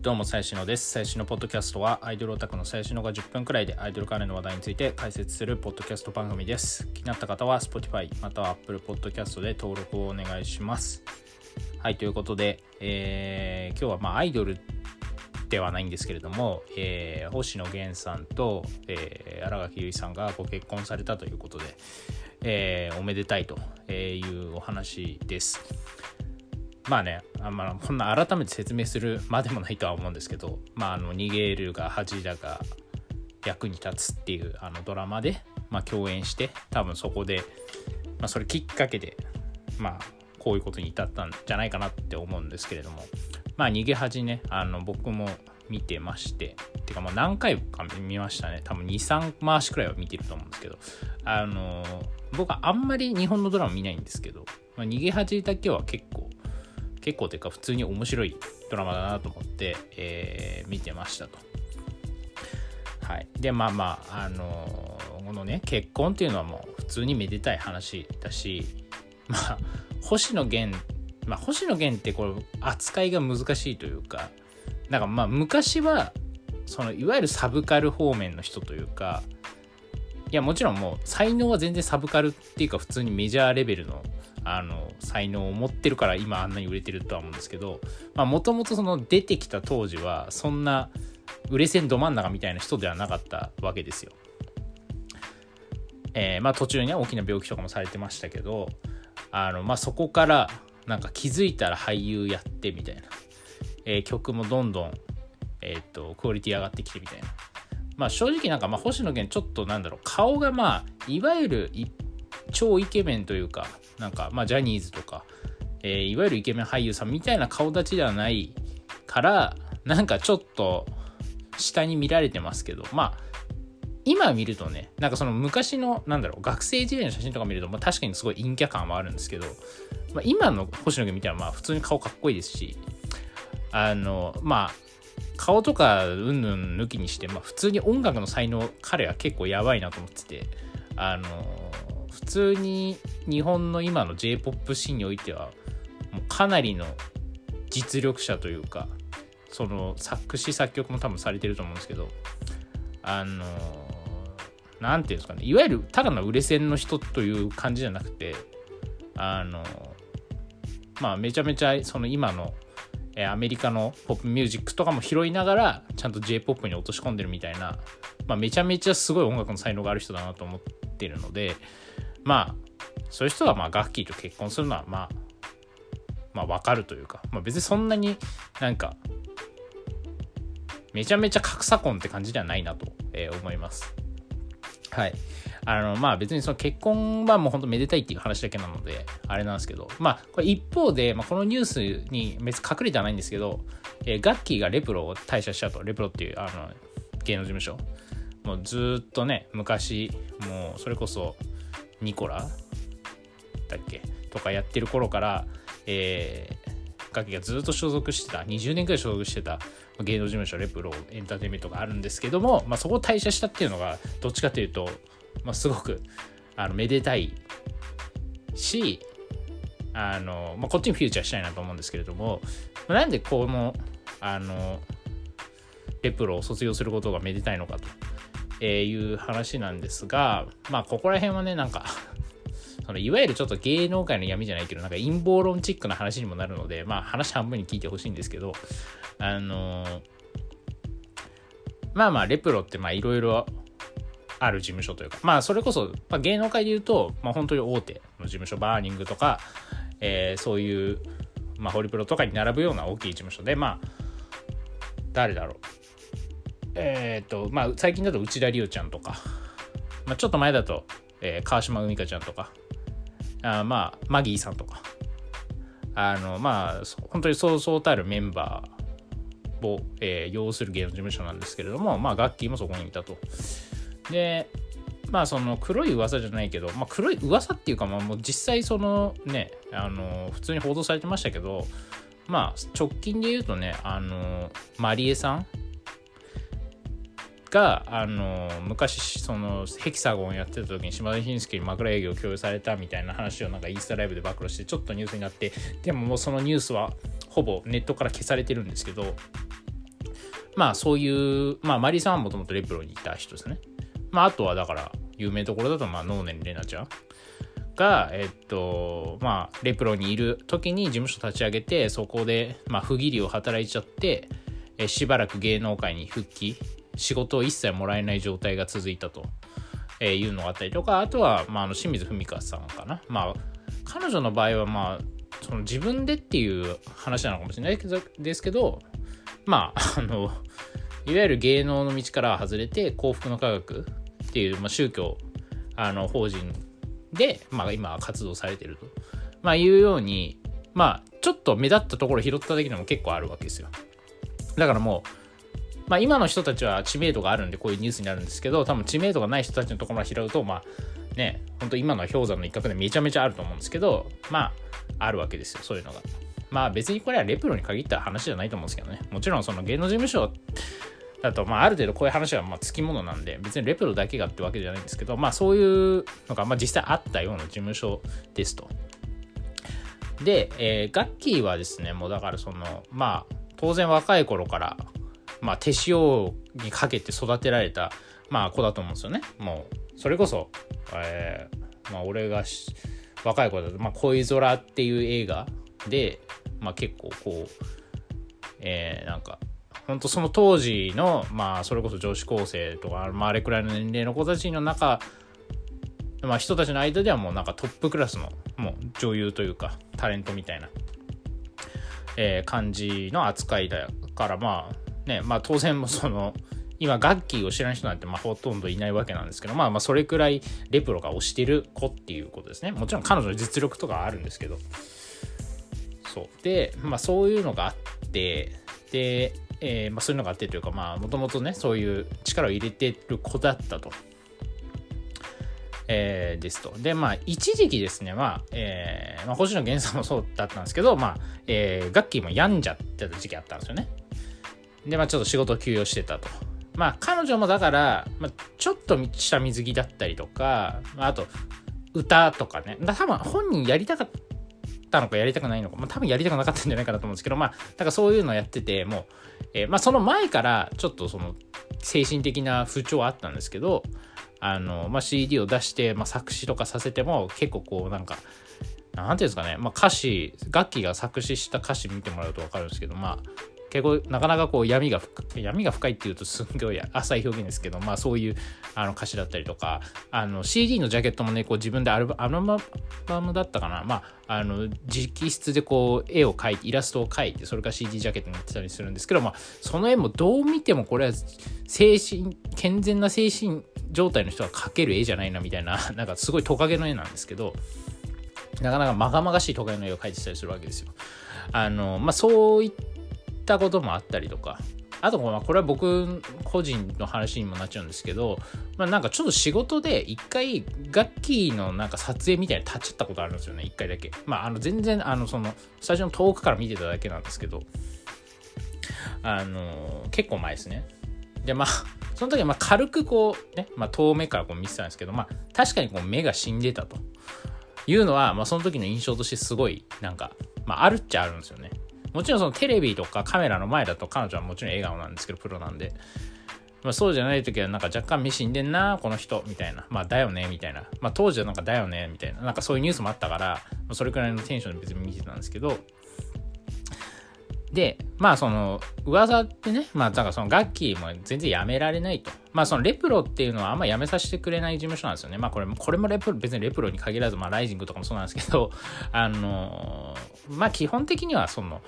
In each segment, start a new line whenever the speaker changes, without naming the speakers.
どうも、最新のです。最新のポッドキャストは、アイドルオタクの最新のが10分くらいでアイドル関連の話題について解説するポッドキャスト番組です。気になった方は、Spotify または Apple Podcast で登録をお願いします。はい、ということで、えー、今日はまあアイドルではないんですけれども、えー、星野源さんと、えー、新垣結衣さんがご結婚されたということで、えー、おめでたいというお話です。まあね、あんまあ、こんな改めて説明するまでもないとは思うんですけど、まあ、あの逃げるが恥だが役に立つっていうあのドラマで、まあ、共演して多分そこで、まあ、それきっかけで、まあ、こういうことに至ったんじゃないかなって思うんですけれども、まあ、逃げ恥ねあの僕も見てましててかもう何回か見ましたね。多分23回しくらいは見てると思うんですけどあの僕はあんまり日本のドラマ見ないんですけど、まあ、逃げ恥だけは結構結構というか普通に面白いドラマだなと思って、えー、見てましたと。はい、でまあまああのー、このね結婚っていうのはもう普通にめでたい話だしまあ星野源まあ星野源ってこれ扱いが難しいというかなんかまあ昔はそのいわゆるサブカル方面の人というかいやもちろんもう才能は全然サブカルっていうか普通にメジャーレベルのあの才能を持ってるから今あんなに売れてるとは思うんですけどもともとその出てきた当時はそんな売れ線ど真ん中みたいな人ではなかったわけですよ。えー、まあ途中には大きな病気とかもされてましたけどあの、まあ、そこからなんか気づいたら俳優やってみたいな、えー、曲もどんどん、えー、っとクオリティ上がってきてみたいな。まあ正直なんかまあ星野源ちょっとなんだろう顔がまあいわゆる一超イケメンというか、なんか、まあ、ジャニーズとか、えー、いわゆるイケメン俳優さんみたいな顔立ちではないから、なんかちょっと下に見られてますけど、まあ、今見るとね、なんかその昔の、なんだろう、学生時代の写真とか見ると、まあ、確かにすごい陰キャ感はあるんですけど、まあ、今の星野源見たら、まあ、普通に顔かっこいいですし、あの、まあ、顔とかうんぬん抜きにして、まあ、普通に音楽の才能、彼は結構やばいなと思ってて、あの、普通に日本の今の J-POP シーンにおいてはもうかなりの実力者というかその作詞作曲も多分されてると思うんですけどあの何て言うんですかねいわゆるただの売れ線の人という感じじゃなくてあのまあめちゃめちゃその今のアメリカのポップミュージックとかも拾いながらちゃんと J-POP に落とし込んでるみたいな、まあ、めちゃめちゃすごい音楽の才能がある人だなと思ってるのでまあそういう人がまあガッキーと結婚するのはまあまあわかるというか、まあ、別にそんなになんかめちゃめちゃ格差婚って感じではないなと、え思います。はい。あの、まあ別にその結婚はもう本当めでたいっていう話だけなので、あれなんですけど、まあこれ一方で、まあ、このニュースに別に隠れてはないんですけど、えー、ガッキーがレプロを退社したと、レプロっていうあの芸能事務所。もうずっとね、昔、もうそれこそニコラだっけとかやってる頃から、えー、ガキがずっと所属してた20年くらい所属してた芸能事務所レプロエンターテインメントがあるんですけども、まあ、そこを退社したっていうのがどっちかというと、まあ、すごくあのめでたいしあの、まあ、こっちにフューチャーしたいなと思うんですけれども、まあ、なんでこのあのレプロを卒業することがめでたいのかと。えいう話なんですが、まあ、ここら辺はね、なんか そのいわゆるちょっと芸能界の闇じゃないけど、なんか陰謀論チックな話にもなるので、まあ、話半分に聞いてほしいんですけど、あのー、まあまあ、レプロってまあいろいろある事務所というか、まあそれこそ、まあ、芸能界で言うと、まあ本当に大手の事務所、バーニングとか、えー、そういう、まあホリプロとかに並ぶような大きい事務所で、まあ、誰だろう。えっ、ー、と、まあ、最近だと内田理央ちゃんとか、まあ、ちょっと前だと、えー、川島海香ちゃんとか、あまあ、マギーさんとか、あの、まあ、本当にそうそうたるメンバーを、えー、要する芸能事務所なんですけれども、まあ、ガッキーもそこにいたと。で、まあ、その黒い噂じゃないけど、まあ、黒い噂っていうか、まあ、もう実際そのね、あの、普通に報道されてましたけど、まあ、直近で言うとね、あの、マリエさんがあの昔そのヘキサゴンやってた時に島田紳介に枕営業を共有されたみたいな話をなんかインスタライブで暴露してちょっとニュースになってでももうそのニュースはほぼネットから消されてるんですけどまあそういう、まあマリーさんはもともとレプロにいた人ですね。まああとはだから、有名どころだと、まあ能年玲奈ちゃんが、えっと、まあレプロにいる時に事務所立ち上げて、そこで、まあ不義理を働いちゃって、えしばらく芸能界に復帰、仕事を一切もらえない状態が続いたと。えいうのがあったりとか、あとは、まあ、あの清水文香さんかな。まあ、彼女の場合は、まあ、その自分でっていう話なのかもしれないですけど、まあ、あの、いわゆる芸能の道から外れて、幸福の科学っていう、まあ、宗教あの法人で、まあ、今活動されてると、まあ、いうように、まあ、ちょっと目立ったところ拾っただけでも結構あるわけですよ。だからもう、まあ、今の人たちは知名度があるんでこういうニュースになるんですけど多分知名度がない人たちのところまで拾うとまあね本当今の氷山の一角でめちゃめちゃあると思うんですけどまああるわけですよそういうのが。まあ別にこれはレプロに限った話じゃないと思うんですけどね。もちろんその芸能事務所だと、まあ、ある程度こういう話はまあつきものなんで別にレプロだけがってわけじゃないんですけどまあそういうのがまあ実際あったような事務所ですと。で、えーガッキーはですねもうだからそのまあ当然若い頃からまあ、手塩にかけて育てられた、まあ、子だと思うんですよね。もう、それこそ、えーまあ、俺が若い子だと、まあ、恋空っていう映画で、まあ、結構こう、えーなんか、本当その当時の、まあ、それこそ女子高生とか、まあ、あれくらいの年齢の子たちの中、まあ、人たちの間ではもうなんかトップクラスの、もう女優というか、タレントみたいな、えー感じの扱いだから、まあ、ね、まあ当然もその、今、ガッキーを知らない人なんてまあほとんどいないわけなんですけど、まあまあそれくらいレプロが推してる子っていうことですね。もちろん彼女の実力とかあるんですけど。そう。で、まあそういうのがあって、で、えーまあそういうのがあってというか、まあもともとね、そういう力を入れてる子だったと。えーですと。で、まあ、一時期ですね、まあ、えーまあ、星野源さんもそうだったんですけど、まあ、えーガッキーも病んじゃってた時期あったんですよね。で、まあ、ちょっと仕事を休養してたと。まあ、彼女もだから、まあ、ちょっとした水着だったりとか、まあ、あと、歌とかね。だ多分本人やりたかったのかやりたくないのか、まあ、多分やりたくなかったんじゃないかなと思うんですけど、まあ、だからそういうのやってて、もう、えーまあ、その前からちょっとその精神的な不調はあったんですけど、あの、まあ、CD を出して、まあ、作詞とかさせても結構こうなんか、なんていうんですかね、まあ、歌詞、楽器が作詞した歌詞見てもらうと分かるんですけど、まあ、結構なかなかこう闇が深い闇が深いっていうとすんごい浅い表現ですけどまあそういうあの歌詞だったりとかあの CD のジャケットもねこう自分でアルバアルバムだったかなまああの直筆でこう絵を描いてイラストを描いてそれから CD ジャケットになってたりするんですけどまあその絵もどう見てもこれは精神健全な精神状態の人が描ける絵じゃないなみたいな なんかすごいトカゲの絵なんですけどなかなかまがまがしいトカゲの絵を描いてたりするわけですよ。あのまあそういったこともあったりとか。あとこれは僕個人の話にもなっちゃうんですけど、まあ、なんかちょっと仕事で一回楽器のなんか撮影みたいに立っちゃったことあるんですよね。一回だけ。まああの全然あのそのスタジオの遠くから見てただけなんですけど。あの結構前ですね。でまあその時はまあ軽くこうね、まあ、遠目からこう見てたんですけどまあ確かにこう目が死んでたというのは、まあ、その時の印象としてすごいなんか、まあ、あるっちゃあるんですよね。もちろんそのテレビとかカメラの前だと彼女はもちろん笑顔なんですけどプロなんで、まあ、そうじゃない時はなんか若干見死んでんなこの人みたいな。まあだよねみたいな。まあ当時はなんかだよねみたいな。なんかそういうニュースもあったからそれくらいのテンションで別に見てたんですけどでまあその噂ってねまあだからその楽器も全然やめられないと。まあそのレプロっていうのはあんまやめさせてくれない事務所なんですよね。まあこれもこれもレプロ別にレプロに限らずまあライジングとかもそうなんですけど あのまあ基本的にはその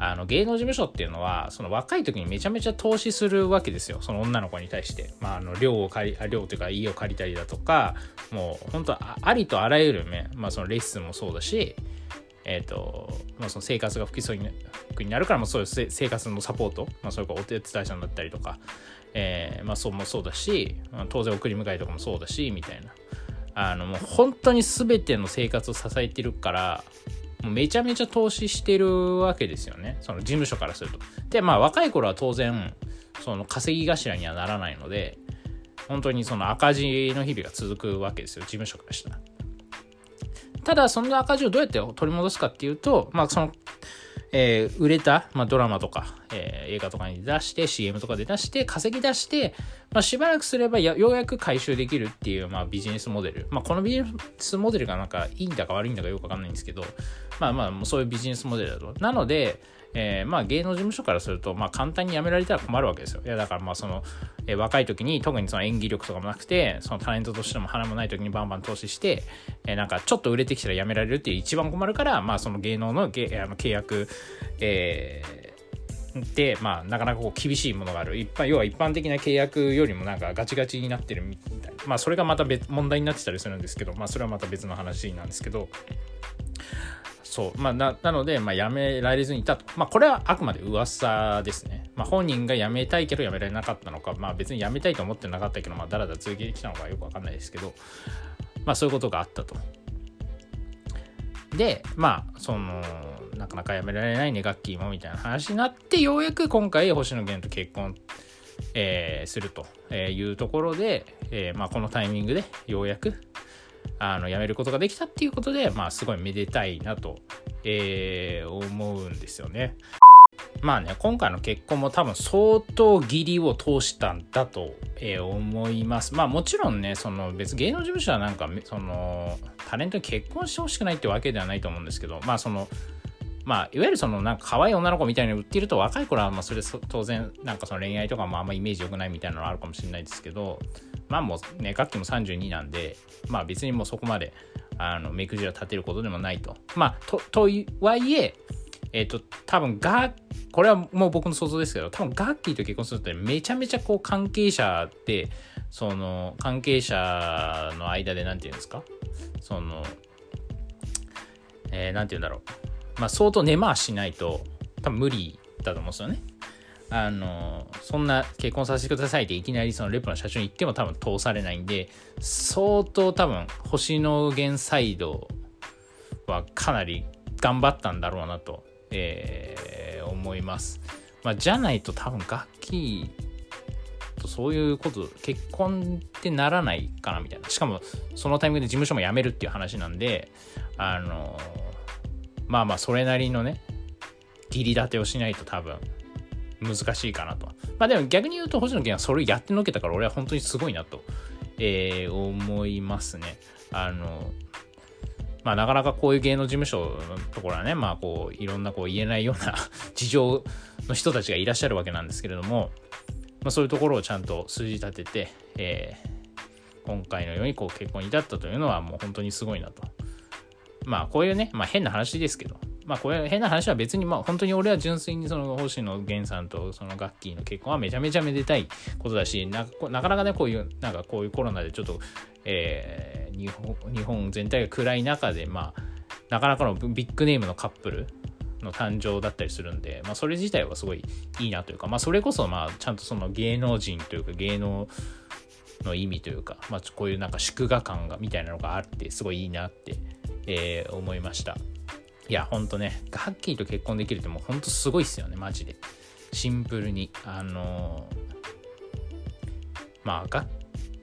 あの芸能事務所っていうのはその若い時にめちゃめちゃ投資するわけですよ。その女の子に対して、まあ、あの寮を借りあ寮というか家を借りたりだとかもう本当あありとあらゆるね、まあ、そのレッスンもそうだしえーとまあ、その生活が不規則になるから、まあ、そういう生活のサポート、まあ、それかお手伝いさんだったりとか、えーまあ、そうもそうだし、まあ当然送り迎えとかもそうだしみたいなあのもう本当に全ての生活を支えてるからもうめちゃめちゃ投資してるわけですよねその事務所からすると。でまあ若い頃は当然その稼ぎ頭にはならないので本当にその赤字の日々が続くわけですよ事務所からしたら。ただその赤字をどうやって取り戻すかっていうとまあそのえー、売れた、まあ、ドラマとか、えー、映画とかに出して、CM とかで出して、稼ぎ出して、まあ、しばらくすればようやく回収できるっていう、まあ、ビジネスモデル。まあ、このビジネスモデルがなんかいいんだか悪いんだかよくわかんないんですけど、まあまあ、そういうビジネスモデルだと。なので、えー、まあ芸能事務所からすると、まあ簡単に辞められたら困るわけですよ。いやだからまあその、えー、若い時に特にその演技力とかもなくて、そのタレントとしても花もない時にバンバン投資して、えー、なんかちょっと売れてきたら辞められるっていう一番困るから、まあその芸能の芸あの契約、えー、で、まあ、なかなかこう厳しいものがある。一般、要は一般的な契約よりもなんかガチガチになってるみたいな。まあ、それがまた別、問題になってたりするんですけど、まあ、それはまた別の話なんですけど、そう。まあ、な、なので、まあ、辞められずにいたと。まあ、これはあくまで噂ですね。まあ、本人が辞めたいけど辞められなかったのか、まあ、別に辞めたいと思ってなかったけど、まあ、だらだら続けてきたのかよくわかんないですけど、まあ、そういうことがあったと。で、まあ、その、なかなか辞められないね、ガッキーもみたいな話になって、ようやく今回、星野源と結婚、えー、するというところで、えー、まあ、このタイミングでようやく、あの、辞めることができたっていうことで、まあ、すごいめでたいなと、えー、思うんですよね。まあね、今回の結婚も多分相当義理を通したんだと、えー、思います。まあもちろんね、その別芸能事務所はなんか、その、タレントに結婚してほしくないってわけではないと思うんですけど、まあその、まあ、いわゆるそのなんか可愛い女の子みたいに売っていると若い頃はまあそれ当然なんかその恋愛とかもあんまイメージ良くないみたいなのあるかもしれないですけどまあもうね楽器も32なんでまあ別にもうそこまであの目くじら立てることでもないと。まあととはいええっ、ー、と多分がこれはもう僕の想像ですけど多分ガッキーと結婚するってめちゃめちゃこう関係者ってその関係者の間で何て言うんですか？そのえー、て言うんだろう。まあ、相当根回しないと多分無理だと思うんですよね。あのそんな結婚させてくださいっていきなりそのレプの社長に言っても多分通されないんで相当多分星野源サイドはかなり頑張ったんだろうなと、えー、思います。まあ、じゃないと多分楽器とそういうこと結婚ってならないかなみたいなしかもそのタイミングで事務所も辞めるっていう話なんであのまあまあそれなりのね切り立てをしないと多分難しいかなと。まあでも逆に言うと星野源はそれをやってのけたから俺は本当にすごいなと、えー、思いますね。あの、まあなかなかこういう芸能事務所のところはね、まあこういろんなこう言えないような事情の人たちがいらっしゃるわけなんですけれども、まあそういうところをちゃんと数字立てて、えー、今回のようにこう結婚に至ったというのはもう本当にすごいなとまあこういうね、まあ変な話ですけど、まあこれ変な話は別にまあ本当に俺は純粋にその星野源さんとそのガッキーの結婚はめちゃめちゃめでたいことだし、ななかなかねこういう、なんかこういうコロナでちょっと、えー、日本日本全体が暗い中で、まあなかなかのビッグネームのカップルの誕生だったりするんで、まあそれ自体はすごいいいなというか、まあそれこそまあちゃんとその芸能人というか芸能の意味というか、まあこういうなんか祝賀感がみたいなのがあってすごいいいなってえー、思いました。いや、ほんとね、ガッキーと結婚できるってもうほんとすごいっすよね、マジで。シンプルに。あのー、まあ、ガッ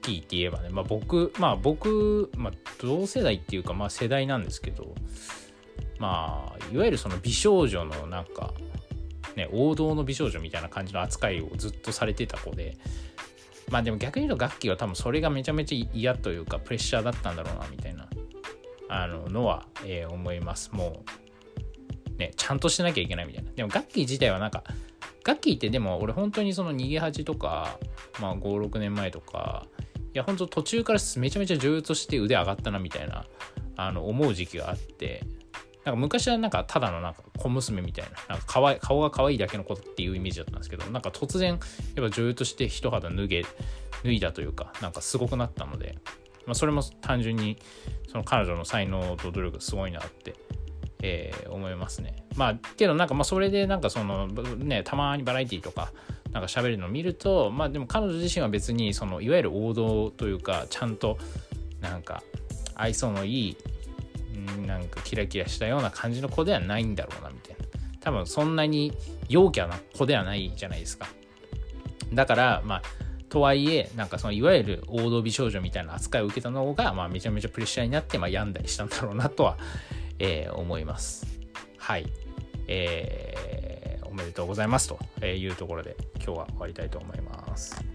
キーって言えばね、まあ僕、まあ僕、まあ同世代っていうか、まあ世代なんですけど、まあ、いわゆるその美少女のなんか、ね、王道の美少女みたいな感じの扱いをずっとされてた子で、まあでも逆に言うとガッキーは多分それがめちゃめちゃ嫌というかプレッシャーだったんだろうなみたいなあののは、えー、思います。もう、ね、ちゃんとしなきゃいけないみたいな。でも、ガッキー自体はなんか、ガッキーってでも、俺本当にその逃げ恥とか、まあ、5、6年前とか、いや、本当途中からめちゃめちゃ女優として腕上がったなみたいな、あの、思う時期があって、なんか昔はなんかただのなんか小娘みたいな、なんか顔顔が可愛いだけの子っていうイメージだったんですけど、なんか突然、やっぱ女優として一肌脱げ、脱いだというか、なんかすごくなったので、まあ、それも単純にその彼女の才能と努力すごいなって、えー、思いますね。まあけどなんかまあそれでなんかそのねたまにバラエティーとかなんか喋るのを見るとまあでも彼女自身は別にそのいわゆる王道というかちゃんとなんか愛想のいいなんかキラキラしたような感じの子ではないんだろうなみたいな多分そんなに陽キャな子ではないじゃないですかだからまあとはいえ、なんかそのいわゆる王道美少女みたいな扱いを受けたのが、まあ、めちゃめちゃプレッシャーになって、まあ、病んだりしたんだろうなとは、えー、思います。はい。えー、おめでとうございますというところで今日は終わりたいと思います。